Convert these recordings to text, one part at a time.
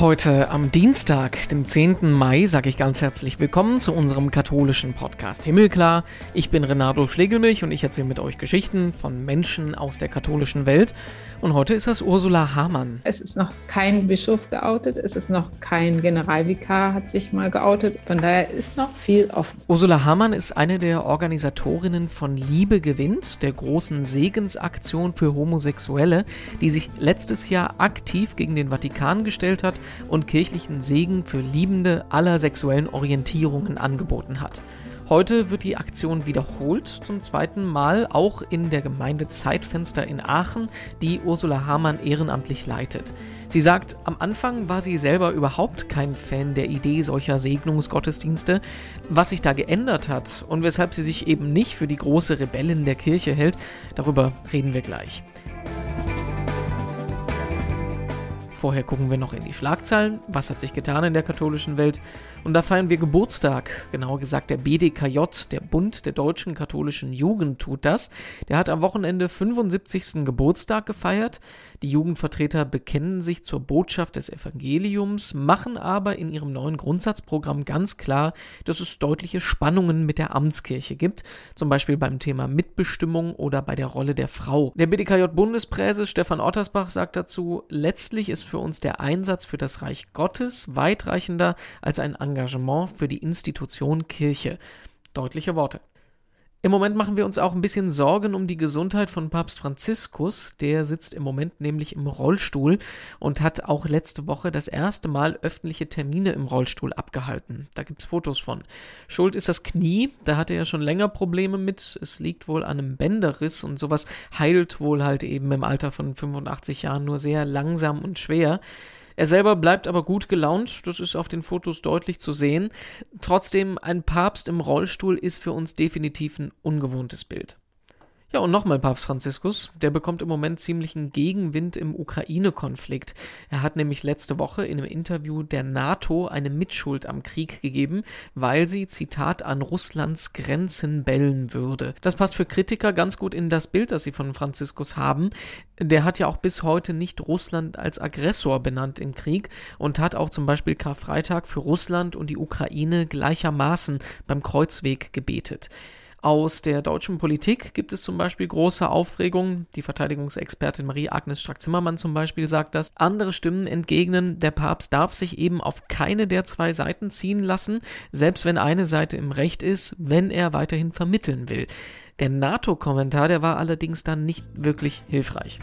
Heute am Dienstag, dem 10. Mai, sage ich ganz herzlich willkommen zu unserem katholischen Podcast Himmelklar. Ich bin Renato Schlegelmilch und ich erzähle mit euch Geschichten von Menschen aus der katholischen Welt. Und heute ist das Ursula Hamann. Es ist noch kein Bischof geoutet, es ist noch kein Generalvikar, hat sich mal geoutet. Von daher ist noch viel offen. Ursula Hamann ist eine der Organisatorinnen von Liebe gewinnt, der großen Segensaktion für Homosexuelle, die sich letztes Jahr aktiv gegen den Vatikan gestellt hat und kirchlichen Segen für Liebende aller sexuellen Orientierungen angeboten hat. Heute wird die Aktion wiederholt, zum zweiten Mal auch in der Gemeinde Zeitfenster in Aachen, die Ursula Hamann ehrenamtlich leitet. Sie sagt, am Anfang war sie selber überhaupt kein Fan der Idee solcher Segnungsgottesdienste. Was sich da geändert hat und weshalb sie sich eben nicht für die große Rebellin der Kirche hält, darüber reden wir gleich. Vorher gucken wir noch in die Schlagzeilen. Was hat sich getan in der katholischen Welt? Und da feiern wir Geburtstag. Genauer gesagt, der BDKJ, der Bund der deutschen katholischen Jugend, tut das. Der hat am Wochenende 75. Geburtstag gefeiert. Die Jugendvertreter bekennen sich zur Botschaft des Evangeliums, machen aber in ihrem neuen Grundsatzprogramm ganz klar, dass es deutliche Spannungen mit der Amtskirche gibt. Zum Beispiel beim Thema Mitbestimmung oder bei der Rolle der Frau. Der BDKJ-Bundespräses Stefan Ottersbach sagt dazu, letztlich ist für uns der Einsatz für das Reich Gottes weitreichender als ein Engagement für die Institution Kirche. Deutliche Worte. Im Moment machen wir uns auch ein bisschen Sorgen um die Gesundheit von Papst Franziskus. Der sitzt im Moment nämlich im Rollstuhl und hat auch letzte Woche das erste Mal öffentliche Termine im Rollstuhl abgehalten. Da gibt's Fotos von. Schuld ist das Knie. Da hat er ja schon länger Probleme mit. Es liegt wohl an einem Bänderriss und sowas heilt wohl halt eben im Alter von 85 Jahren nur sehr langsam und schwer. Er selber bleibt aber gut gelaunt, das ist auf den Fotos deutlich zu sehen. Trotzdem, ein Papst im Rollstuhl ist für uns definitiv ein ungewohntes Bild. Ja, und nochmal Papst Franziskus, der bekommt im Moment ziemlichen Gegenwind im Ukraine-Konflikt. Er hat nämlich letzte Woche in einem Interview der NATO eine Mitschuld am Krieg gegeben, weil sie, Zitat, an Russlands Grenzen bellen würde. Das passt für Kritiker ganz gut in das Bild, das sie von Franziskus haben. Der hat ja auch bis heute nicht Russland als Aggressor benannt im Krieg und hat auch zum Beispiel Karfreitag für Russland und die Ukraine gleichermaßen beim Kreuzweg gebetet. Aus der deutschen Politik gibt es zum Beispiel große Aufregung. Die Verteidigungsexpertin Marie-Agnes Strack-Zimmermann zum Beispiel sagt das. Andere Stimmen entgegnen, der Papst darf sich eben auf keine der zwei Seiten ziehen lassen, selbst wenn eine Seite im Recht ist, wenn er weiterhin vermitteln will. Der NATO-Kommentar, der war allerdings dann nicht wirklich hilfreich.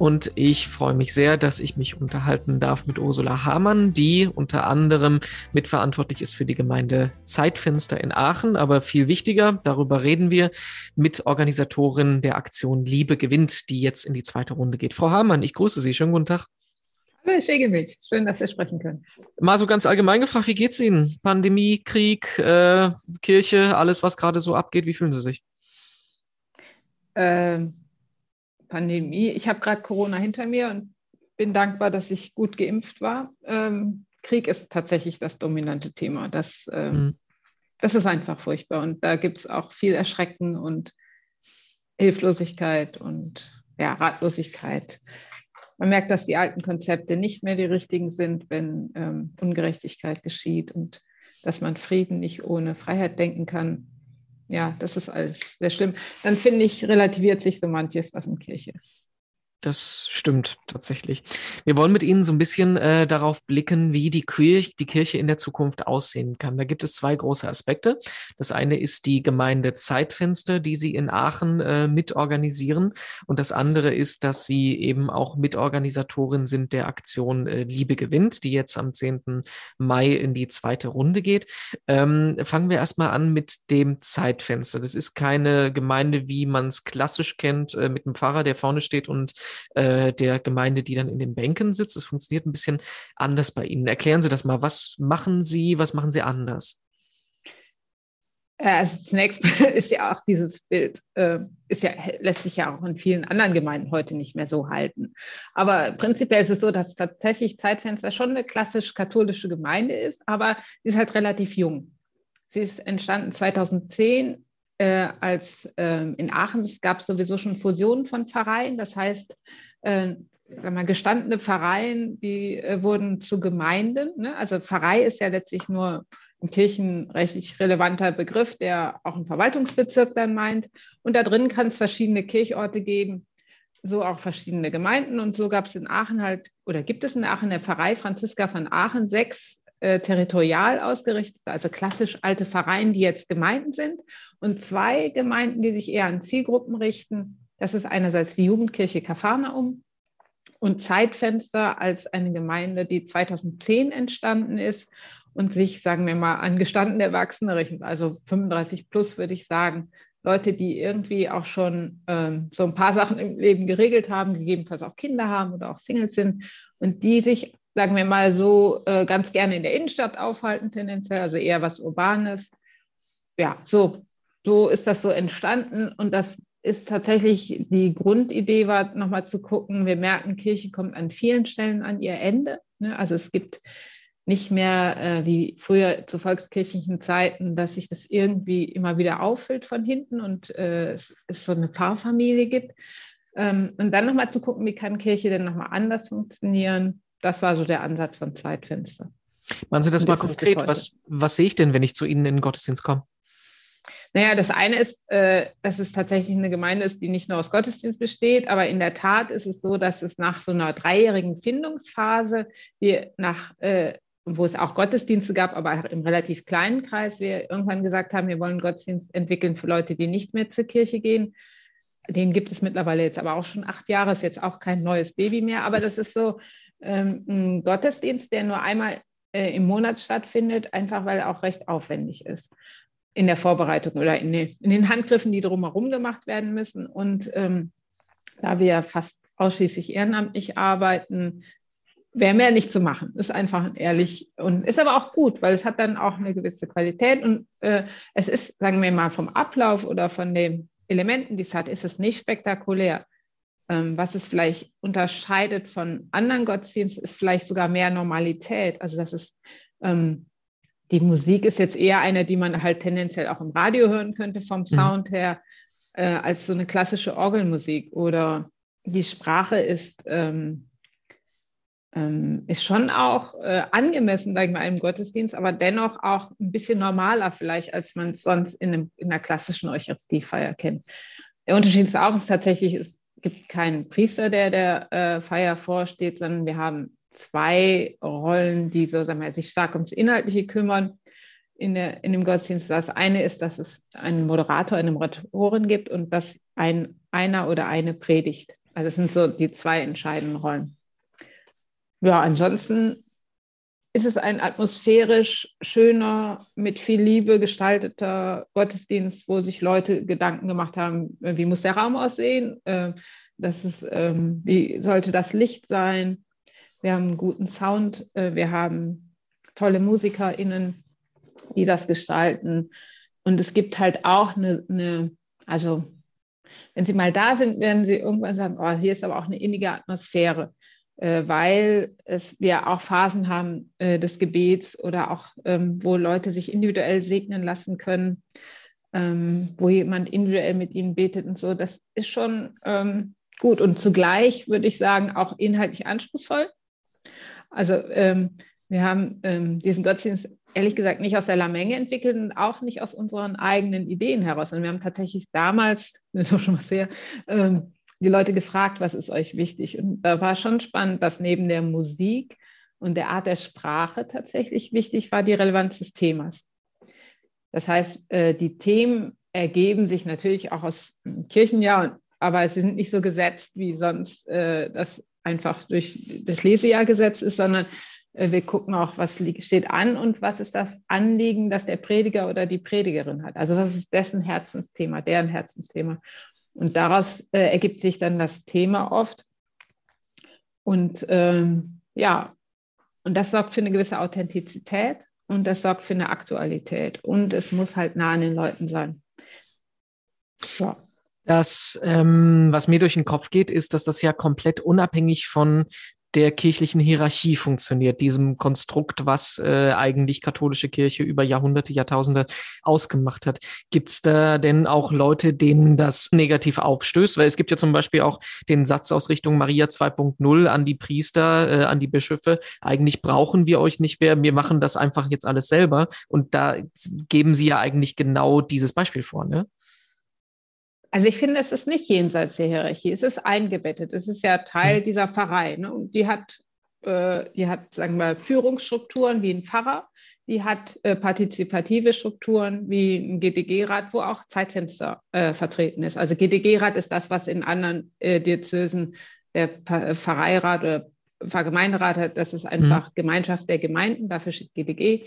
Und ich freue mich sehr, dass ich mich unterhalten darf mit Ursula Hamann, die unter anderem mitverantwortlich ist für die Gemeinde Zeitfenster in Aachen. Aber viel wichtiger, darüber reden wir, mit Organisatorin der Aktion Liebe gewinnt, die jetzt in die zweite Runde geht. Frau Hamann, ich grüße Sie. Schönen guten Tag. Hallo, Herr Schegelmilch. Schön, dass wir sprechen können. Mal so ganz allgemein gefragt, wie geht's Ihnen? Pandemie, Krieg, äh, Kirche, alles, was gerade so abgeht, wie fühlen Sie sich? Ähm Pandemie. Ich habe gerade Corona hinter mir und bin dankbar, dass ich gut geimpft war. Ähm, Krieg ist tatsächlich das dominante Thema. Das, ähm, mhm. das ist einfach furchtbar. Und da gibt es auch viel Erschrecken und Hilflosigkeit und ja, Ratlosigkeit. Man merkt, dass die alten Konzepte nicht mehr die richtigen sind, wenn ähm, Ungerechtigkeit geschieht und dass man Frieden nicht ohne Freiheit denken kann ja, das ist alles sehr schlimm. Dann finde ich, relativiert sich so manches, was in Kirche ist. Das stimmt tatsächlich. Wir wollen mit Ihnen so ein bisschen äh, darauf blicken, wie die Kirche, die Kirche in der Zukunft aussehen kann. Da gibt es zwei große Aspekte. Das eine ist die Gemeinde Zeitfenster, die Sie in Aachen äh, mitorganisieren. Und das andere ist, dass Sie eben auch Mitorganisatorin sind der Aktion äh, Liebe gewinnt, die jetzt am 10. Mai in die zweite Runde geht. Ähm, fangen wir erstmal an mit dem Zeitfenster. Das ist keine Gemeinde, wie man es klassisch kennt, äh, mit einem Pfarrer, der vorne steht und äh, der Gemeinde, die dann in den Bänken sitzt. Es funktioniert ein bisschen anders bei Ihnen. Erklären Sie das mal. Was machen Sie, was machen Sie anders? Äh, also zunächst ist ja auch dieses Bild, äh, ist ja, lässt sich ja auch in vielen anderen Gemeinden heute nicht mehr so halten. Aber prinzipiell ist es so, dass tatsächlich Zeitfenster schon eine klassisch katholische Gemeinde ist, aber sie ist halt relativ jung. Sie ist entstanden 2010 äh, als äh, in Aachen, es gab sowieso schon Fusionen von Pfarreien. Das heißt, äh, mal, gestandene Pfarreien, die äh, wurden zu Gemeinden. Ne? Also Pfarrei ist ja letztlich nur ein kirchenrechtlich relevanter Begriff, der auch einen Verwaltungsbezirk dann meint. Und da drin kann es verschiedene Kirchorte geben, so auch verschiedene Gemeinden. Und so gab es in Aachen halt, oder gibt es in Aachen der Pfarrei Franziska von Aachen sechs äh, territorial ausgerichtet, also klassisch alte Pfarreien, die jetzt Gemeinden sind. Und zwei Gemeinden, die sich eher an Zielgruppen richten. Das ist einerseits die Jugendkirche Kafarnaum und Zeitfenster als eine Gemeinde, die 2010 entstanden ist und sich, sagen wir mal, an gestandene Erwachsene richtet, also 35 plus würde ich sagen, Leute, die irgendwie auch schon ähm, so ein paar Sachen im Leben geregelt haben, gegebenenfalls auch Kinder haben oder auch Singles sind und die sich, sagen wir mal, so äh, ganz gerne in der Innenstadt aufhalten, tendenziell, also eher was Urbanes. Ja, so, so ist das so entstanden und das ist tatsächlich die Grundidee war, nochmal zu gucken, wir merken, Kirche kommt an vielen Stellen an ihr Ende. Ne? Also es gibt nicht mehr äh, wie früher zu volkskirchlichen Zeiten, dass sich das irgendwie immer wieder auffüllt von hinten und äh, es, es, so eine Paarfamilie gibt. Ähm, und dann nochmal zu gucken, wie kann Kirche denn nochmal anders funktionieren. Das war so der Ansatz von Zeitfenster. Machen Sie das, das mal konkret. Was, was sehe ich denn, wenn ich zu Ihnen in den Gottesdienst komme? Naja, das eine ist, äh, dass es tatsächlich eine Gemeinde ist, die nicht nur aus Gottesdienst besteht, aber in der Tat ist es so, dass es nach so einer dreijährigen Findungsphase, wir nach, äh, wo es auch Gottesdienste gab, aber im relativ kleinen Kreis, wir irgendwann gesagt haben, wir wollen Gottesdienst entwickeln für Leute, die nicht mehr zur Kirche gehen. Den gibt es mittlerweile jetzt aber auch schon acht Jahre, ist jetzt auch kein neues Baby mehr, aber das ist so ähm, ein Gottesdienst, der nur einmal äh, im Monat stattfindet, einfach weil er auch recht aufwendig ist in der Vorbereitung oder in den, in den Handgriffen, die drumherum gemacht werden müssen. Und ähm, da wir fast ausschließlich ehrenamtlich arbeiten, wäre mehr nicht zu machen. Ist einfach ehrlich und ist aber auch gut, weil es hat dann auch eine gewisse Qualität und äh, es ist, sagen wir mal, vom Ablauf oder von den Elementen, die es hat, ist es nicht spektakulär. Ähm, was es vielleicht unterscheidet von anderen Gottesdiensten, ist vielleicht sogar mehr Normalität. Also dass es ähm, die Musik ist jetzt eher eine, die man halt tendenziell auch im Radio hören könnte vom mhm. Sound her, äh, als so eine klassische Orgelmusik. Oder die Sprache ist, ähm, ähm, ist schon auch äh, angemessen, sage ich mal, im Gottesdienst, aber dennoch auch ein bisschen normaler vielleicht, als man es sonst in, einem, in einer klassischen Eucharistiefeier kennt. Der Unterschied ist auch, es tatsächlich es gibt keinen Priester, der der äh, Feier vorsteht, sondern wir haben zwei Rollen, die so, sagen wir, sich stark ums Inhaltliche kümmern in, der, in dem Gottesdienst. Das eine ist, dass es einen Moderator, eine Moderatorin gibt und dass ein, einer oder eine predigt. Also es sind so die zwei entscheidenden Rollen. Ja, ansonsten ist es ein atmosphärisch schöner, mit viel Liebe gestalteter Gottesdienst, wo sich Leute Gedanken gemacht haben, wie muss der Raum aussehen, äh, das ist, ähm, wie sollte das Licht sein, wir haben einen guten Sound, äh, wir haben tolle MusikerInnen, die das gestalten. Und es gibt halt auch eine, eine, also wenn Sie mal da sind, werden Sie irgendwann sagen, oh, hier ist aber auch eine innige Atmosphäre, äh, weil es wir auch Phasen haben äh, des Gebets oder auch, ähm, wo Leute sich individuell segnen lassen können, ähm, wo jemand individuell mit ihnen betet und so. Das ist schon ähm, gut und zugleich würde ich sagen auch inhaltlich anspruchsvoll. Also ähm, wir haben ähm, diesen Gottesdienst ehrlich gesagt nicht aus der Lamenge entwickelt und auch nicht aus unseren eigenen Ideen heraus. Und wir haben tatsächlich damals, das ist auch schon was her, ähm, die Leute gefragt, was ist euch wichtig? Und da war schon spannend, dass neben der Musik und der Art der Sprache tatsächlich wichtig war die Relevanz des Themas. Das heißt, äh, die Themen ergeben sich natürlich auch aus Kirchenjahr, aber sie sind nicht so gesetzt, wie sonst äh, das einfach durch das Lesejahrgesetz ist, sondern äh, wir gucken auch, was steht an und was ist das Anliegen, das der Prediger oder die Predigerin hat. Also was ist dessen Herzensthema, deren Herzensthema. Und daraus äh, ergibt sich dann das Thema oft. Und ähm, ja, und das sorgt für eine gewisse Authentizität und das sorgt für eine Aktualität. Und es muss halt nah an den Leuten sein. Ja. Das, ähm, was mir durch den Kopf geht, ist, dass das ja komplett unabhängig von der kirchlichen Hierarchie funktioniert, diesem Konstrukt, was äh, eigentlich katholische Kirche über Jahrhunderte, Jahrtausende ausgemacht hat. Gibt es da denn auch Leute, denen das negativ aufstößt? Weil es gibt ja zum Beispiel auch den Satz aus Richtung Maria 2.0 an die Priester, äh, an die Bischöfe, eigentlich brauchen wir euch nicht mehr, wir machen das einfach jetzt alles selber. Und da geben sie ja eigentlich genau dieses Beispiel vor, ne? Also ich finde, es ist nicht jenseits der Hierarchie, es ist eingebettet, es ist ja Teil mhm. dieser Pfarrei. Ne? Und die hat, äh, die hat, sagen wir, Führungsstrukturen wie ein Pfarrer, die hat äh, partizipative Strukturen wie ein GDG-Rat, wo auch Zeitfenster äh, vertreten ist. Also GDG-Rat ist das, was in anderen äh, Diözesen der Pfarreirat oder Pfarrgemeinderat hat. Das ist einfach mhm. Gemeinschaft der Gemeinden, dafür steht GDG.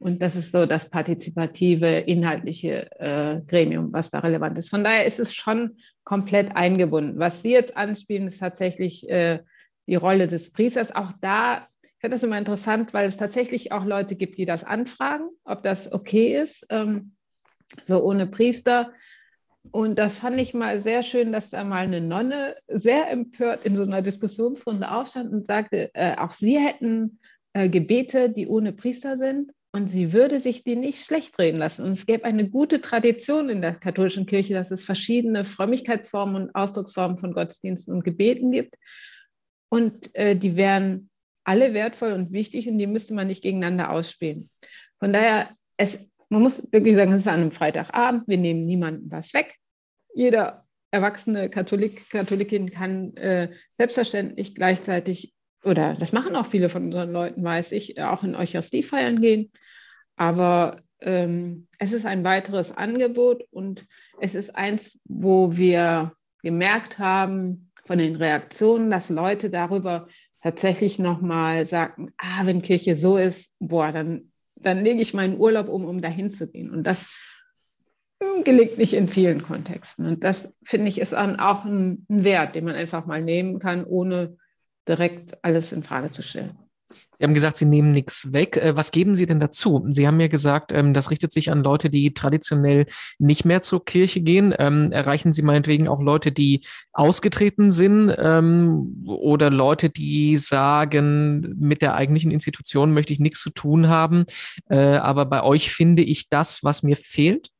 Und das ist so das partizipative, inhaltliche äh, Gremium, was da relevant ist. Von daher ist es schon komplett eingebunden. Was Sie jetzt anspielen, ist tatsächlich äh, die Rolle des Priesters. Auch da, ich finde das immer interessant, weil es tatsächlich auch Leute gibt, die das anfragen, ob das okay ist, ähm, so ohne Priester. Und das fand ich mal sehr schön, dass da mal eine Nonne sehr empört in so einer Diskussionsrunde aufstand und sagte, äh, auch sie hätten äh, Gebete, die ohne Priester sind. Und sie würde sich die nicht schlecht reden lassen. Und es gäbe eine gute Tradition in der katholischen Kirche, dass es verschiedene Frömmigkeitsformen und Ausdrucksformen von Gottesdiensten und Gebeten gibt. Und äh, die wären alle wertvoll und wichtig und die müsste man nicht gegeneinander ausspielen. Von daher, es, man muss wirklich sagen, es ist an einem Freitagabend, wir nehmen niemandem was weg. Jeder erwachsene Katholik, Katholikin kann äh, selbstverständlich gleichzeitig oder das machen auch viele von unseren Leuten, weiß ich, auch in Eucharistie feiern gehen. Aber ähm, es ist ein weiteres Angebot und es ist eins, wo wir gemerkt haben von den Reaktionen, dass Leute darüber tatsächlich nochmal sagten, ah, wenn Kirche so ist, boah, dann, dann lege ich meinen Urlaub um, um dahin zu gehen. Und das hm, gelingt nicht in vielen Kontexten. Und das, finde ich, ist auch ein Wert, den man einfach mal nehmen kann, ohne direkt alles in Frage zu stellen. Sie haben gesagt, Sie nehmen nichts weg. Äh, was geben Sie denn dazu? Sie haben ja gesagt, ähm, das richtet sich an Leute, die traditionell nicht mehr zur Kirche gehen. Ähm, erreichen Sie meinetwegen auch Leute, die ausgetreten sind ähm, oder Leute, die sagen, mit der eigentlichen Institution möchte ich nichts zu tun haben, äh, aber bei euch finde ich das, was mir fehlt?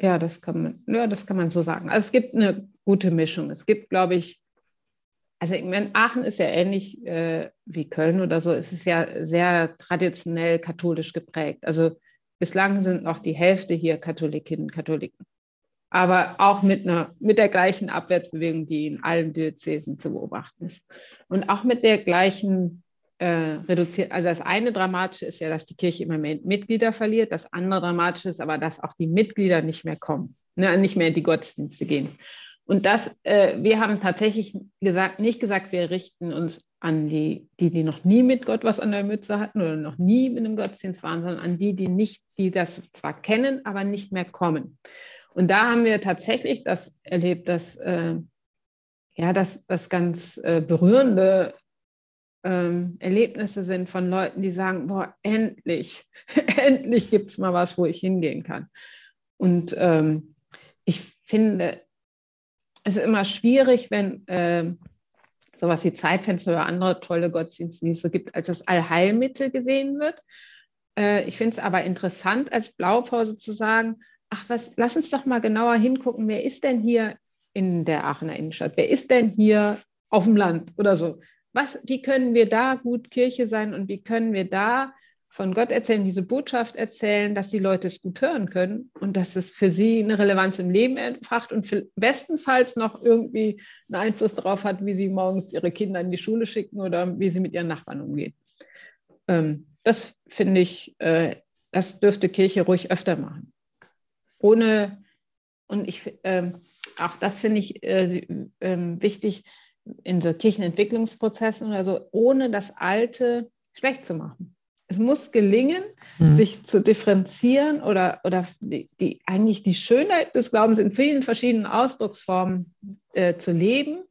Ja, das kann man, ja, das kann man so sagen. Also es gibt eine gute Mischung. Es gibt, glaube ich, also ich meine, Aachen ist ja ähnlich äh, wie Köln oder so. Es ist ja sehr traditionell katholisch geprägt. Also bislang sind noch die Hälfte hier Katholikinnen Katholiken. Aber auch mit, einer, mit der gleichen Abwärtsbewegung, die in allen Diözesen zu beobachten ist. Und auch mit der gleichen äh, reduziert. Also das eine Dramatische ist ja, dass die Kirche immer mehr Mitglieder verliert. Das andere Dramatische ist aber, dass auch die Mitglieder nicht mehr kommen, ne, nicht mehr in die Gottesdienste gehen. Und das, äh, wir haben tatsächlich gesagt, nicht gesagt, wir richten uns an die, die, die noch nie mit Gott was an der Mütze hatten oder noch nie mit einem Gottesdienst waren, sondern an die, die nicht, die das zwar kennen, aber nicht mehr kommen. Und da haben wir tatsächlich das erlebt, dass äh, ja, dass das ganz äh, berührende ähm, Erlebnisse sind von Leuten, die sagen, boah, endlich, endlich gibt es mal was, wo ich hingehen kann. Und ähm, ich finde, es ist immer schwierig, wenn äh, sowas wie Zeitfenster oder andere tolle so gibt, als das Allheilmittel gesehen wird. Äh, ich finde es aber interessant, als Blaupause zu sagen, ach was, lass uns doch mal genauer hingucken, wer ist denn hier in der Aachener Innenstadt? Wer ist denn hier auf dem Land oder so? Was, wie können wir da gut Kirche sein und wie können wir da von Gott erzählen, diese Botschaft erzählen, dass die Leute es gut hören können und dass es für sie eine Relevanz im Leben entfacht und bestenfalls noch irgendwie einen Einfluss darauf hat, wie sie morgens ihre Kinder in die Schule schicken oder wie sie mit ihren Nachbarn umgehen. Ähm, das finde ich, äh, das dürfte Kirche ruhig öfter machen. Ohne, und ich, äh, auch das finde ich äh, ähm, wichtig in so Kirchenentwicklungsprozessen oder so, ohne das Alte schlecht zu machen es muss gelingen, mhm. sich zu differenzieren oder, oder die, die, eigentlich die Schönheit des Glaubens in vielen verschiedenen Ausdrucksformen äh, zu leben,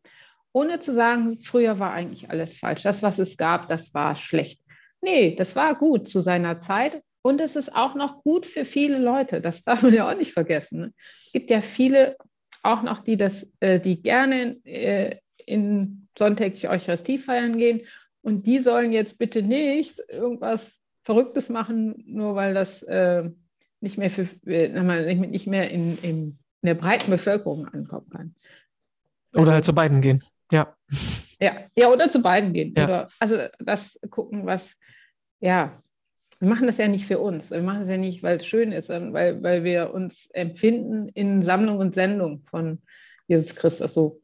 ohne zu sagen, früher war eigentlich alles falsch. Das, was es gab, das war schlecht. Nee, das war gut zu seiner Zeit und es ist auch noch gut für viele Leute. Das darf man ja auch nicht vergessen. Ne? Es gibt ja viele auch noch, die das, äh, die gerne äh, in sonntäglich Eucharistie feiern gehen und die sollen jetzt bitte nicht irgendwas Verrücktes machen, nur weil das äh, nicht mehr, für, äh, nicht mehr in, in, der breiten Bevölkerung ankommen kann. Oder halt zu beiden gehen, ja. Ja, ja oder zu beiden gehen. Ja. Oder, also das gucken, was, ja, wir machen das ja nicht für uns. Wir machen es ja nicht, weil es schön ist, sondern weil, weil wir uns empfinden in Sammlung und Sendung von Jesus Christus. So,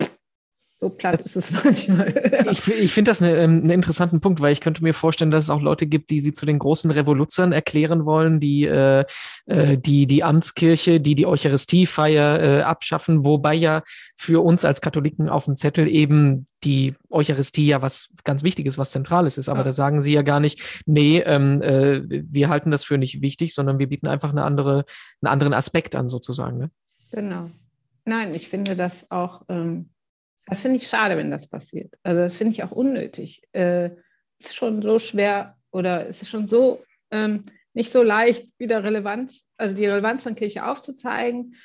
so platt das, ist es manchmal. ich ich finde das eine, ähm, einen interessanten Punkt, weil ich könnte mir vorstellen, dass es auch Leute gibt, die sie zu den großen Revoluzern erklären wollen, die äh, äh, die, die Amtskirche, die die Eucharistiefeier äh, abschaffen, wobei ja für uns als Katholiken auf dem Zettel eben die Eucharistie ja was ganz Wichtiges, was Zentrales ist. Aber ja. da sagen sie ja gar nicht, nee, ähm, äh, wir halten das für nicht wichtig, sondern wir bieten einfach eine andere, einen anderen Aspekt an, sozusagen. Ne? Genau. Nein, ich finde das auch ähm, das finde ich schade, wenn das passiert. Also das finde ich auch unnötig. Äh, es ist schon so schwer oder es ist schon so ähm, nicht so leicht, wieder Relevanz, also die Relevanz von Kirche aufzuzeigen.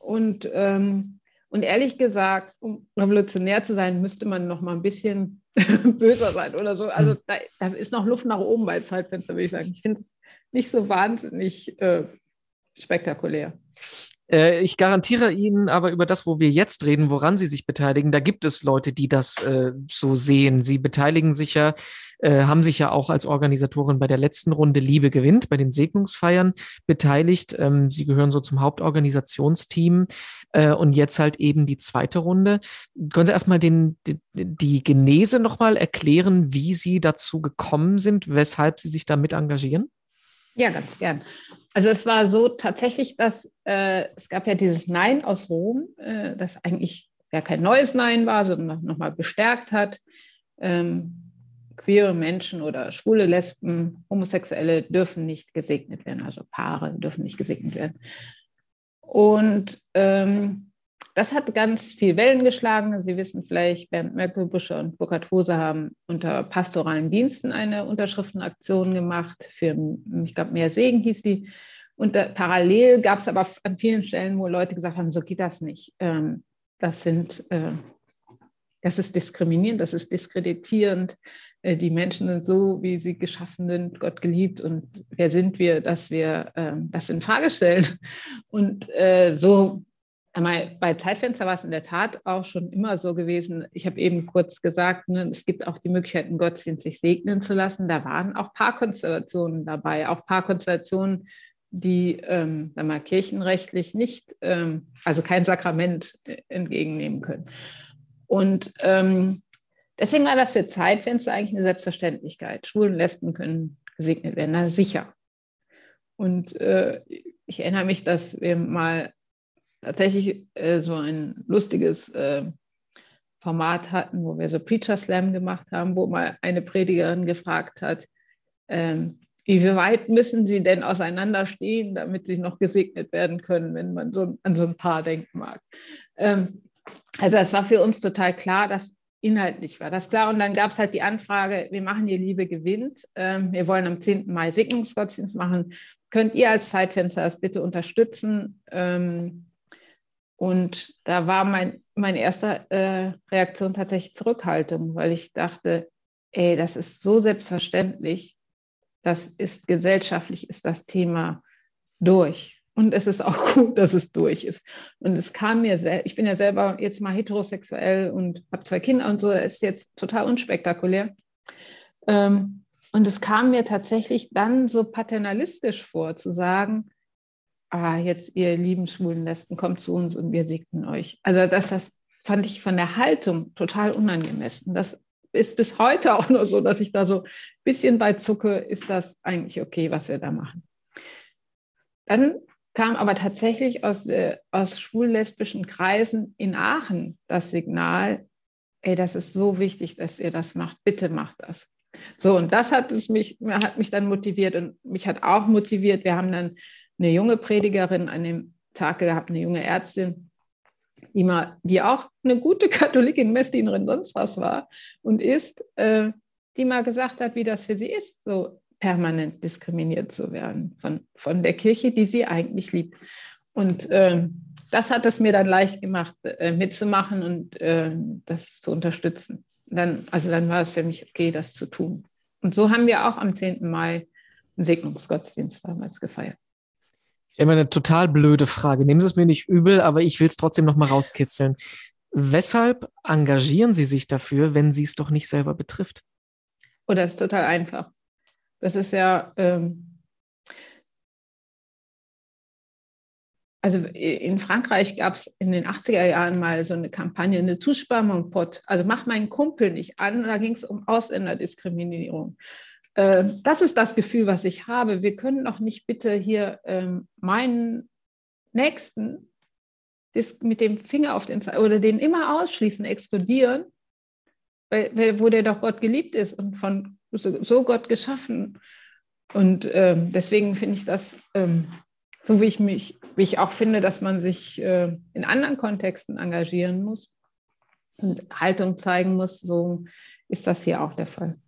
Und, ähm, und ehrlich gesagt, um revolutionär zu sein, müsste man noch mal ein bisschen böser sein oder so. Also hm. da, da, ist noch Luft nach oben bei Zeitfenster, würde ich sagen. Ich finde es nicht so wahnsinnig äh, spektakulär. Äh, ich garantiere Ihnen aber über das, wo wir jetzt reden, woran Sie sich beteiligen, da gibt es Leute, die das äh, so sehen. Sie beteiligen sich ja, äh, haben sich ja auch als Organisatorin bei der letzten Runde Liebe gewinnt, bei den Segnungsfeiern beteiligt. Ähm, Sie gehören so zum Hauptorganisationsteam äh, und jetzt halt eben die zweite Runde. Können Sie erstmal den, die, die Genese nochmal erklären, wie Sie dazu gekommen sind, weshalb Sie sich damit engagieren? Ja, ganz gern. Also es war so tatsächlich, dass äh, es gab ja dieses Nein aus Rom, äh, das eigentlich ja kein neues Nein war, sondern nochmal bestärkt hat. Ähm, queere Menschen oder schwule Lesben, Homosexuelle dürfen nicht gesegnet werden, also Paare dürfen nicht gesegnet werden. Und ähm, das hat ganz viel Wellen geschlagen. Sie wissen vielleicht, Bernd Möckelbusche und Burkhard Hose haben unter pastoralen Diensten eine Unterschriftenaktion gemacht für, ich glaube, mehr Segen hieß die. Und da, parallel gab es aber an vielen Stellen, wo Leute gesagt haben, so geht das nicht. Ähm, das sind, äh, das ist diskriminierend, das ist diskreditierend. Äh, die Menschen sind so, wie sie geschaffen sind, Gott geliebt. Und wer sind wir, dass wir äh, das in Frage stellen? Und äh, so bei Zeitfenster war es in der Tat auch schon immer so gewesen. Ich habe eben kurz gesagt, ne, es gibt auch die Möglichkeit, einen Gottesdienst sich segnen zu lassen. Da waren auch Paarkonstellationen dabei, auch Paarkonstellationen, die ähm, mal, kirchenrechtlich nicht, ähm, also kein Sakrament äh, entgegennehmen können. Und ähm, deswegen war das für Zeitfenster eigentlich eine Selbstverständlichkeit. Schwulen und Lesben können gesegnet werden, na sicher. Und äh, ich erinnere mich, dass wir mal tatsächlich äh, so ein lustiges äh, Format hatten, wo wir so Preacher Slam gemacht haben, wo mal eine Predigerin gefragt hat, ähm, wie weit müssen sie denn auseinanderstehen, damit sie noch gesegnet werden können, wenn man so an so ein Paar denken mag. Ähm, also es war für uns total klar, dass inhaltlich war das klar. Und dann gab es halt die Anfrage, wir machen die Liebe gewinnt. Ähm, wir wollen am 10. Mai Segnungsgottesdienst machen. Könnt ihr als Zeitfenster das bitte unterstützen? Ähm, und da war mein, meine erste äh, Reaktion tatsächlich Zurückhaltung, weil ich dachte, ey, das ist so selbstverständlich, das ist gesellschaftlich, ist das Thema durch. Und es ist auch gut, dass es durch ist. Und es kam mir, sehr, ich bin ja selber jetzt mal heterosexuell und habe zwei Kinder und so, das ist jetzt total unspektakulär. Ähm, und es kam mir tatsächlich dann so paternalistisch vor, zu sagen, ah, jetzt ihr lieben schwulen Lesben, kommt zu uns und wir segnen euch. Also das, das fand ich von der Haltung total unangemessen. Das ist bis heute auch nur so, dass ich da so ein bisschen bei zucke, ist das eigentlich okay, was wir da machen. Dann kam aber tatsächlich aus, äh, aus schwul-lesbischen Kreisen in Aachen das Signal, ey, das ist so wichtig, dass ihr das macht, bitte macht das. So, und das hat, es mich, hat mich dann motiviert und mich hat auch motiviert. Wir haben dann eine junge Predigerin an dem Tag gehabt, eine junge Ärztin, die, mal, die auch eine gute Katholikin, Messdienerin, sonst was war und ist, äh, die mal gesagt hat, wie das für sie ist, so permanent diskriminiert zu werden von, von der Kirche, die sie eigentlich liebt. Und äh, das hat es mir dann leicht gemacht, äh, mitzumachen und äh, das zu unterstützen. Dann, also dann war es für mich okay, das zu tun. Und so haben wir auch am 10. Mai einen Segnungsgottesdienst damals gefeiert. Habe eine total blöde Frage. Nehmen Sie es mir nicht übel, aber ich will es trotzdem noch mal rauskitzeln. Weshalb engagieren Sie sich dafür, wenn Sie es doch nicht selber betrifft? Oh, das ist total einfach. Das ist ja, ähm, also in Frankreich gab es in den 80er Jahren mal so eine Kampagne, eine Touche mon pot, also mach meinen Kumpel nicht an. Da ging es um Ausländerdiskriminierung. Ähm, das ist das Gefühl, was ich habe. Wir können doch nicht bitte hier ähm, meinen Nächsten mit dem Finger auf den oder den immer ausschließen, explodieren, weil, weil, wo der doch Gott geliebt ist und von so, so Gott geschaffen. Und ähm, deswegen finde ich das, ähm, so wie ich mich, wie ich auch finde, dass man sich äh, in anderen Kontexten engagieren muss und Haltung zeigen muss, so ist das hier auch der Fall.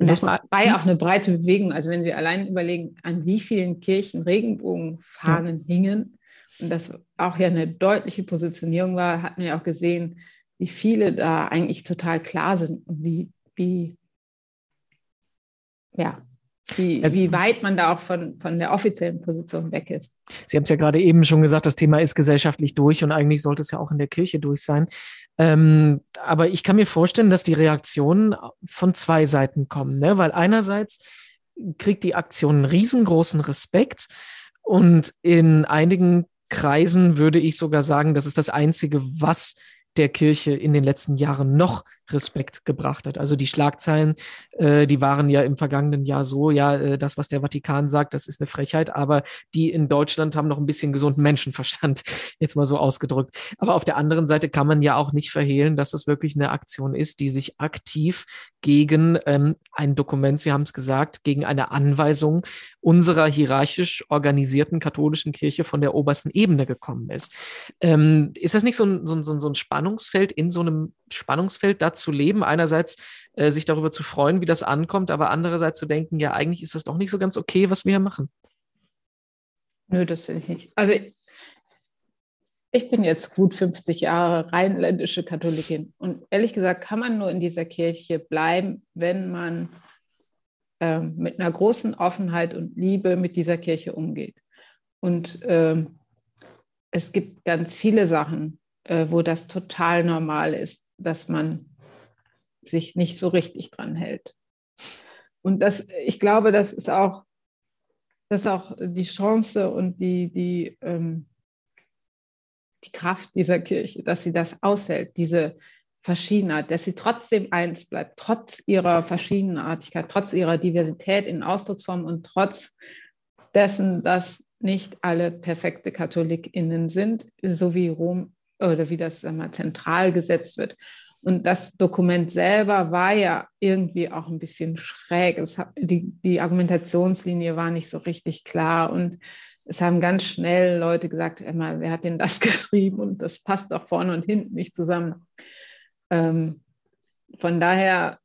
Und das war ja auch eine breite Bewegung. Also wenn Sie allein überlegen, an wie vielen Kirchen Regenbogenfahnen ja. hingen und das auch ja eine deutliche Positionierung war, hat man ja auch gesehen, wie viele da eigentlich total klar sind und wie, wie ja, wie, also, wie weit man da auch von, von der offiziellen Position weg ist. Sie haben es ja gerade eben schon gesagt, das Thema ist gesellschaftlich durch und eigentlich sollte es ja auch in der Kirche durch sein. Ähm, aber ich kann mir vorstellen, dass die Reaktionen von zwei Seiten kommen, ne? weil einerseits kriegt die Aktion einen riesengroßen Respekt und in einigen Kreisen würde ich sogar sagen, das ist das Einzige, was der Kirche in den letzten Jahren noch Respekt gebracht hat. Also die Schlagzeilen, äh, die waren ja im vergangenen Jahr so, ja, äh, das, was der Vatikan sagt, das ist eine Frechheit, aber die in Deutschland haben noch ein bisschen gesunden Menschenverstand, jetzt mal so ausgedrückt. Aber auf der anderen Seite kann man ja auch nicht verhehlen, dass das wirklich eine Aktion ist, die sich aktiv gegen ähm, ein Dokument, Sie haben es gesagt, gegen eine Anweisung unserer hierarchisch organisierten katholischen Kirche von der obersten Ebene gekommen ist. Ähm, ist das nicht so ein, so, ein, so ein Spannungsfeld in so einem Spannungsfeld dazu? zu leben. Einerseits äh, sich darüber zu freuen, wie das ankommt, aber andererseits zu denken, ja, eigentlich ist das doch nicht so ganz okay, was wir hier machen. Nö, das finde ich nicht. Also ich bin jetzt gut 50 Jahre rheinländische Katholikin und ehrlich gesagt kann man nur in dieser Kirche bleiben, wenn man äh, mit einer großen Offenheit und Liebe mit dieser Kirche umgeht. Und äh, es gibt ganz viele Sachen, äh, wo das total normal ist, dass man sich nicht so richtig dran hält. Und das, ich glaube, das ist auch, das ist auch die Chance und die, die, ähm, die Kraft dieser Kirche, dass sie das aushält, diese Verschiedenheit, dass sie trotzdem eins bleibt, trotz ihrer Verschiedenartigkeit, trotz ihrer Diversität in Ausdrucksformen und trotz dessen, dass nicht alle perfekte KatholikInnen sind, so wie Rom oder wie das mal, zentral gesetzt wird. Und das Dokument selber war ja irgendwie auch ein bisschen schräg. Hat, die, die Argumentationslinie war nicht so richtig klar. Und es haben ganz schnell Leute gesagt, Emma, wer hat denn das geschrieben? Und das passt doch vorne und hinten nicht zusammen. Ähm, von daher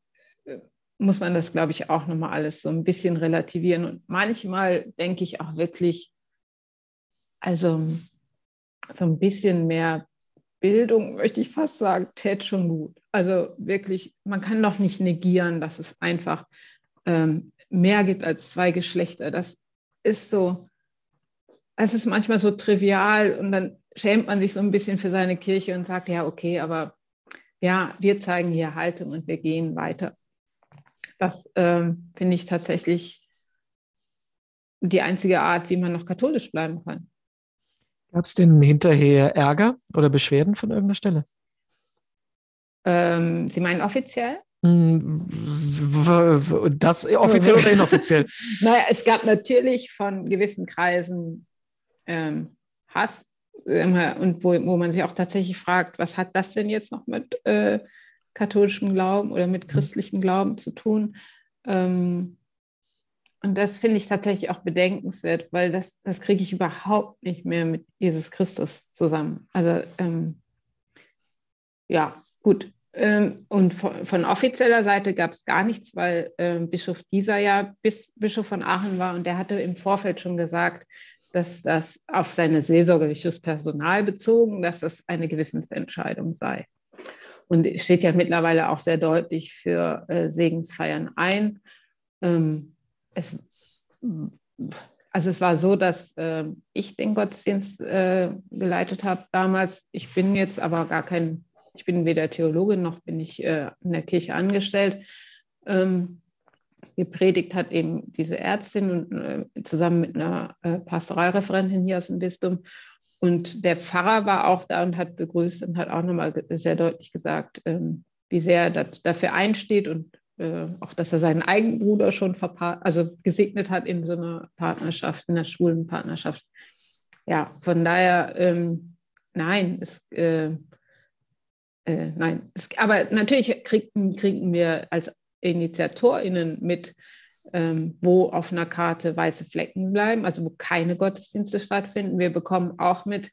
äh, muss man das, glaube ich, auch nochmal alles so ein bisschen relativieren. Und manchmal denke ich auch wirklich, also so ein bisschen mehr Bildung, möchte ich fast sagen, tät schon gut. Also wirklich, man kann doch nicht negieren, dass es einfach ähm, mehr gibt als zwei Geschlechter. Das ist so, es ist manchmal so trivial und dann schämt man sich so ein bisschen für seine Kirche und sagt, ja, okay, aber ja, wir zeigen hier Haltung und wir gehen weiter. Das ähm, finde ich tatsächlich die einzige Art, wie man noch katholisch bleiben kann. Gab es denn hinterher Ärger oder Beschwerden von irgendeiner Stelle? Ähm, Sie meinen offiziell? Hm, das offiziell oder inoffiziell? naja, es gab natürlich von gewissen Kreisen ähm, Hass und wo, wo man sich auch tatsächlich fragt, was hat das denn jetzt noch mit äh, katholischem Glauben oder mit hm. christlichem Glauben zu tun? Ähm, und das finde ich tatsächlich auch bedenkenswert, weil das, das kriege ich überhaupt nicht mehr mit Jesus Christus zusammen. Also ähm, ja, gut. Ähm, und von, von, offizieller Seite gab es gar nichts, weil ähm, Bischof dieser ja bis Bischof von Aachen war und der hatte im Vorfeld schon gesagt, dass das auf seine seelsorgerliches Personal bezogen, dass das eine Gewissensentscheidung sei. Und steht ja mittlerweile auch sehr deutlich für äh, Segensfeiern ein. Ähm, es, also es war so, dass äh, ich den Gottesdienst äh, geleitet habe damals. Ich bin jetzt aber gar kein, ich bin weder Theologin noch bin ich äh, in der Kirche angestellt. Ähm, gepredigt hat eben diese Ärztin und, äh, zusammen mit einer äh, Pastoralreferentin hier aus dem Bistum. Und der Pfarrer war auch da und hat begrüßt und hat auch nochmal sehr deutlich gesagt, ähm, wie sehr er dafür einsteht und äh, auch, dass er seinen eigenen Bruder schon also gesegnet hat in so einer Partnerschaft, in einer schwulen Partnerschaft. Ja, von daher, ähm, nein, es, äh, äh, nein. Es, aber natürlich kriegen, kriegen wir als InitiatorInnen mit, ähm, wo auf einer Karte weiße Flecken bleiben, also wo keine Gottesdienste stattfinden. Wir bekommen auch mit,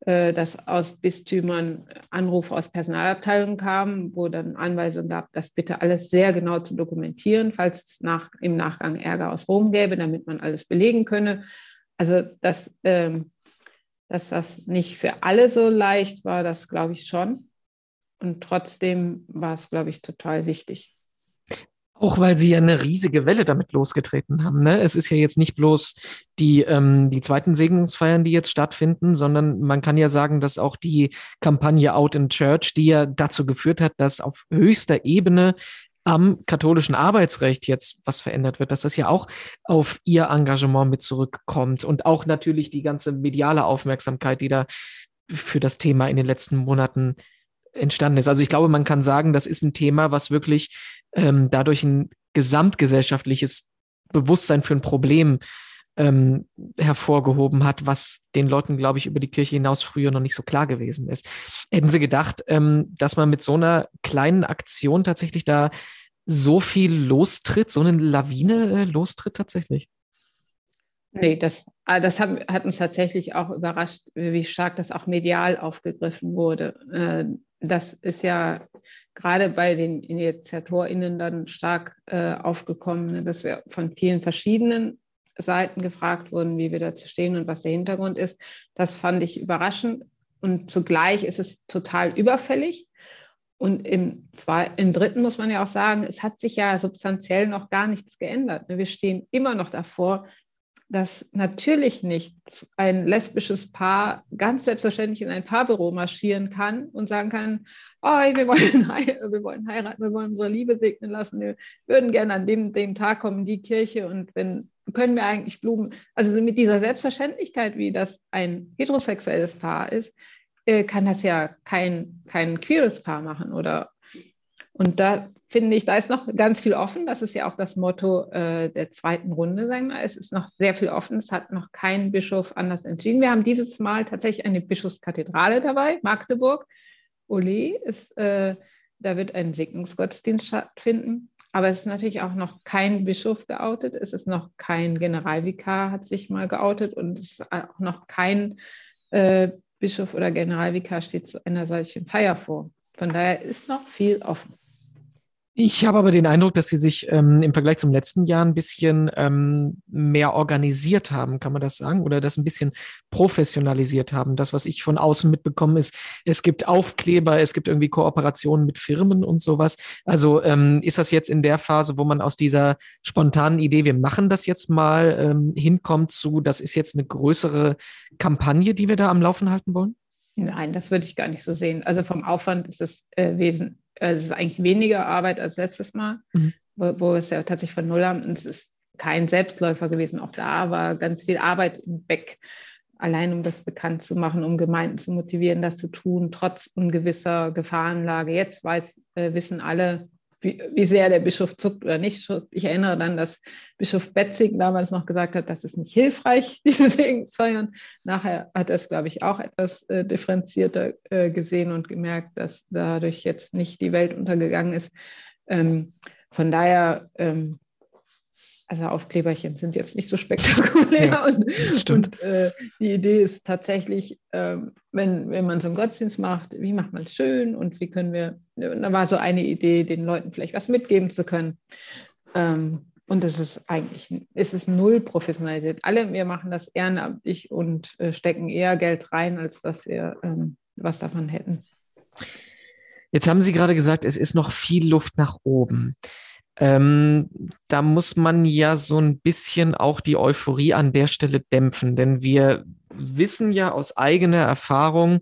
dass aus Bistümern Anrufe aus Personalabteilungen kamen, wo dann Anweisungen gab, das bitte alles sehr genau zu dokumentieren, falls es nach, im Nachgang Ärger aus Rom gäbe, damit man alles belegen könne. Also dass, ähm, dass das nicht für alle so leicht war, das glaube ich schon. Und trotzdem war es, glaube ich, total wichtig. Auch weil sie ja eine riesige Welle damit losgetreten haben. Ne? Es ist ja jetzt nicht bloß die, ähm, die zweiten Segnungsfeiern, die jetzt stattfinden, sondern man kann ja sagen, dass auch die Kampagne Out in Church, die ja dazu geführt hat, dass auf höchster Ebene am katholischen Arbeitsrecht jetzt was verändert wird, dass das ja auch auf ihr Engagement mit zurückkommt und auch natürlich die ganze mediale Aufmerksamkeit, die da für das Thema in den letzten Monaten entstanden ist. Also ich glaube, man kann sagen, das ist ein Thema, was wirklich ähm, dadurch ein gesamtgesellschaftliches Bewusstsein für ein Problem ähm, hervorgehoben hat, was den Leuten, glaube ich, über die Kirche hinaus früher noch nicht so klar gewesen ist. Hätten Sie gedacht, ähm, dass man mit so einer kleinen Aktion tatsächlich da so viel lostritt, so eine Lawine äh, lostritt tatsächlich? Nee, das, ah, das hat, hat, uns tatsächlich auch überrascht, wie stark das auch medial aufgegriffen wurde. Das ist ja gerade bei den InitiatorInnen dann stark äh, aufgekommen, ne, dass wir von vielen verschiedenen Seiten gefragt wurden, wie wir dazu stehen und was der Hintergrund ist. Das fand ich überraschend und zugleich ist es total überfällig. Und im, zwei, im dritten muss man ja auch sagen, es hat sich ja substanziell noch gar nichts geändert. Ne. Wir stehen immer noch davor, dass natürlich nicht ein lesbisches Paar ganz selbstverständlich in ein Paarbüro marschieren kann und sagen kann, oh, wir wollen, wir wollen heiraten, wir wollen unsere Liebe segnen lassen, wir würden gerne an dem, dem Tag kommen in die Kirche. Und wenn können wir eigentlich Blumen, also mit dieser Selbstverständlichkeit, wie das ein heterosexuelles Paar ist, äh, kann das ja kein, kein queeres Paar machen oder? Und da finde ich, da ist noch ganz viel offen. Das ist ja auch das Motto äh, der zweiten Runde, sagen wir. Es ist noch sehr viel offen. Es hat noch kein Bischof anders entschieden. Wir haben dieses Mal tatsächlich eine Bischofskathedrale dabei, Magdeburg. Ole ist, äh, da wird ein Segnungsgottesdienst stattfinden. Aber es ist natürlich auch noch kein Bischof geoutet. Es ist noch kein Generalvikar, hat sich mal geoutet. Und es ist auch noch kein äh, Bischof oder Generalvikar steht zu einer solchen Feier vor. Von daher ist noch viel offen. Ich habe aber den Eindruck, dass sie sich ähm, im Vergleich zum letzten Jahr ein bisschen ähm, mehr organisiert haben, kann man das sagen? Oder das ein bisschen professionalisiert haben. Das, was ich von außen mitbekommen ist, es gibt Aufkleber, es gibt irgendwie Kooperationen mit Firmen und sowas. Also ähm, ist das jetzt in der Phase, wo man aus dieser spontanen Idee, wir machen das jetzt mal, ähm, hinkommt zu, das ist jetzt eine größere Kampagne, die wir da am Laufen halten wollen? Nein, das würde ich gar nicht so sehen. Also vom Aufwand ist es äh, wesentlich es ist eigentlich weniger Arbeit als letztes Mal, mhm. wo, wo, es ja tatsächlich von Null haben. Es ist kein Selbstläufer gewesen. Auch da war ganz viel Arbeit im Back, allein um das bekannt zu machen, um Gemeinden zu motivieren, das zu tun, trotz ungewisser Gefahrenlage. Jetzt weiß, äh, wissen alle, wie, wie sehr der Bischof zuckt oder nicht. Ich erinnere dann, dass Bischof Betzig damals noch gesagt hat, das ist nicht hilfreich, diese Segensfeiern. Nachher hat er es, glaube ich, auch etwas äh, differenzierter äh, gesehen und gemerkt, dass dadurch jetzt nicht die Welt untergegangen ist. Ähm, von daher ähm, also Aufkleberchen sind jetzt nicht so spektakulär. Ja, und, und äh, die Idee ist tatsächlich, äh, wenn, wenn man so einen Gottesdienst macht, wie macht man es schön und wie können wir, da war so eine Idee, den Leuten vielleicht was mitgeben zu können. Ähm, und es ist eigentlich, es ist null professionalisiert. Alle, wir machen das ehrenamtlich und äh, stecken eher Geld rein, als dass wir ähm, was davon hätten. Jetzt haben Sie gerade gesagt, es ist noch viel Luft nach oben. Ähm, da muss man ja so ein bisschen auch die Euphorie an der Stelle dämpfen, denn wir wissen ja aus eigener Erfahrung,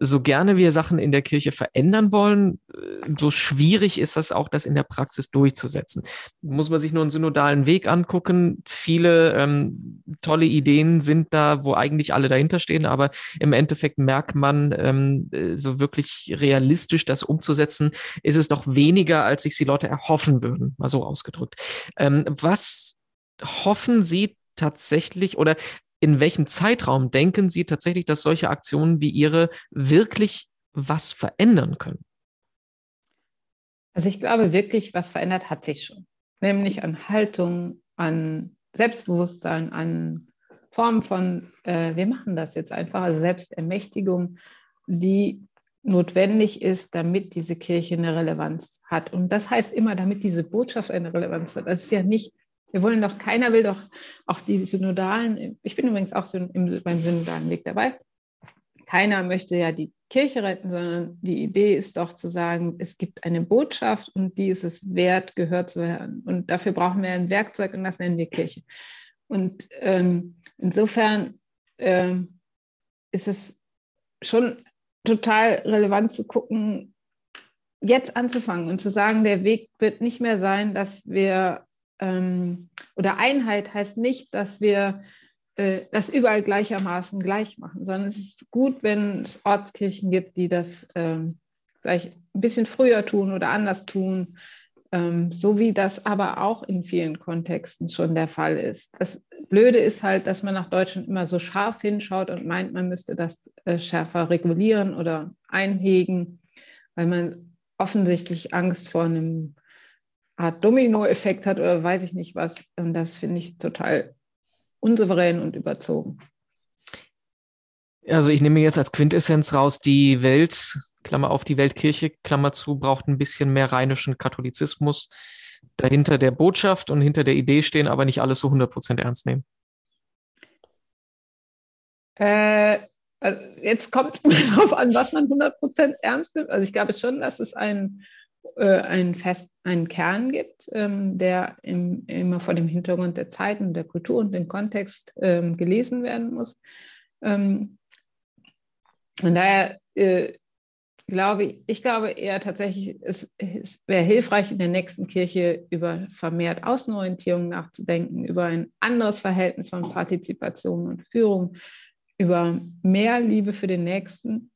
so gerne wir Sachen in der Kirche verändern wollen, äh, so schwierig ist das auch, das in der Praxis durchzusetzen. Muss man sich nur einen synodalen Weg angucken. Viele ähm, tolle Ideen sind da, wo eigentlich alle dahinter stehen, aber im Endeffekt merkt man, ähm, äh, so wirklich realistisch das umzusetzen, ist es doch weniger, als sich die Leute erhoffen würden, mal so ausgedrückt. Ähm, was hoffen Sie tatsächlich oder in welchem Zeitraum denken Sie tatsächlich, dass solche Aktionen wie Ihre wirklich was verändern können? Also ich glaube wirklich, was verändert hat sich schon. Nämlich an Haltung, an Selbstbewusstsein, an Formen von, äh, wir machen das jetzt einfach, also Selbstermächtigung, die notwendig ist, damit diese Kirche eine Relevanz hat. Und das heißt immer, damit diese Botschaft eine Relevanz hat. Das ist ja nicht wir wollen doch, keiner will doch auch die Synodalen, ich bin übrigens auch beim Synodalen Weg dabei. Keiner möchte ja die Kirche retten, sondern die Idee ist doch zu sagen, es gibt eine Botschaft und die ist es wert, gehört zu werden. Und dafür brauchen wir ein Werkzeug und das nennen wir Kirche. Und ähm, insofern ähm, ist es schon total relevant zu gucken, jetzt anzufangen und zu sagen, der Weg wird nicht mehr sein, dass wir ähm, oder Einheit heißt nicht, dass wir äh, das überall gleichermaßen gleich machen, sondern es ist gut, wenn es Ortskirchen gibt, die das ähm, vielleicht ein bisschen früher tun oder anders tun, ähm, so wie das aber auch in vielen Kontexten schon der Fall ist. Das Blöde ist halt, dass man nach Deutschland immer so scharf hinschaut und meint, man müsste das äh, schärfer regulieren oder einhegen, weil man offensichtlich Angst vor einem Art Dominoeffekt hat oder weiß ich nicht was. Und das finde ich total unsouverän und überzogen. Also ich nehme jetzt als Quintessenz raus, die Welt, Klammer auf die Weltkirche, Klammer zu, braucht ein bisschen mehr rheinischen Katholizismus. Dahinter der Botschaft und hinter der Idee stehen, aber nicht alles so 100% ernst nehmen. Äh, also jetzt kommt es darauf an, was man 100% ernst nimmt. Also ich glaube schon, dass es ein äh, einen, Fest, einen Kern gibt, ähm, der im, immer vor dem Hintergrund der Zeit und der Kultur und dem Kontext ähm, gelesen werden muss. Ähm, und daher äh, glaube ich, ich glaube eher tatsächlich, es, es wäre hilfreich, in der nächsten Kirche über vermehrt Außenorientierung nachzudenken, über ein anderes Verhältnis von Partizipation und Führung, über mehr Liebe für den Nächsten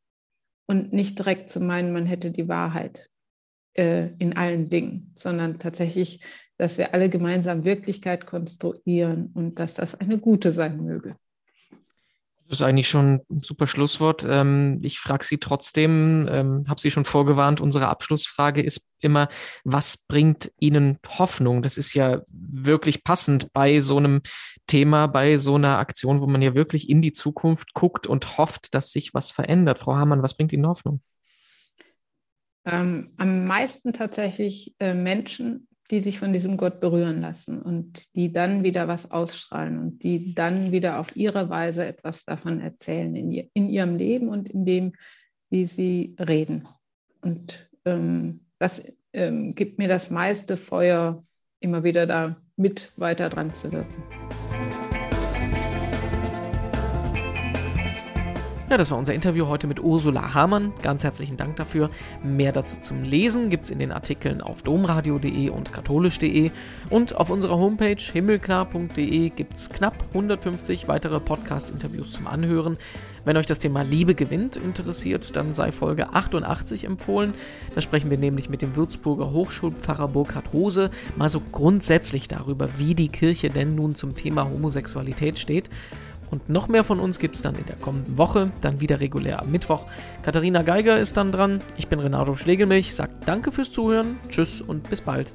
und nicht direkt zu meinen, man hätte die Wahrheit äh, in allen Dingen, sondern tatsächlich, dass wir alle gemeinsam Wirklichkeit konstruieren und dass das eine gute sein möge. Das ist eigentlich schon ein super Schlusswort. Ähm, ich frage Sie trotzdem, ähm, habe Sie schon vorgewarnt, unsere Abschlussfrage ist immer, was bringt Ihnen Hoffnung? Das ist ja wirklich passend bei so einem Thema, bei so einer Aktion, wo man ja wirklich in die Zukunft guckt und hofft, dass sich was verändert. Frau Hamann, was bringt Ihnen Hoffnung? Ähm, am meisten tatsächlich äh, Menschen, die sich von diesem Gott berühren lassen und die dann wieder was ausstrahlen und die dann wieder auf ihre Weise etwas davon erzählen in, ihr, in ihrem Leben und in dem, wie sie reden. Und ähm, das ähm, gibt mir das meiste Feuer, immer wieder da mit weiter dran zu wirken. Ja, das war unser Interview heute mit Ursula Hamann. Ganz herzlichen Dank dafür. Mehr dazu zum Lesen gibt es in den Artikeln auf domradio.de und katholisch.de. Und auf unserer Homepage himmelklar.de gibt es knapp 150 weitere Podcast-Interviews zum Anhören. Wenn euch das Thema Liebe gewinnt interessiert, dann sei Folge 88 empfohlen. Da sprechen wir nämlich mit dem Würzburger Hochschulpfarrer Burkhard Hose mal so grundsätzlich darüber, wie die Kirche denn nun zum Thema Homosexualität steht. Und noch mehr von uns gibt es dann in der kommenden Woche, dann wieder regulär am Mittwoch. Katharina Geiger ist dann dran. Ich bin Renato Schlegelmilch, sagt danke fürs Zuhören, tschüss und bis bald.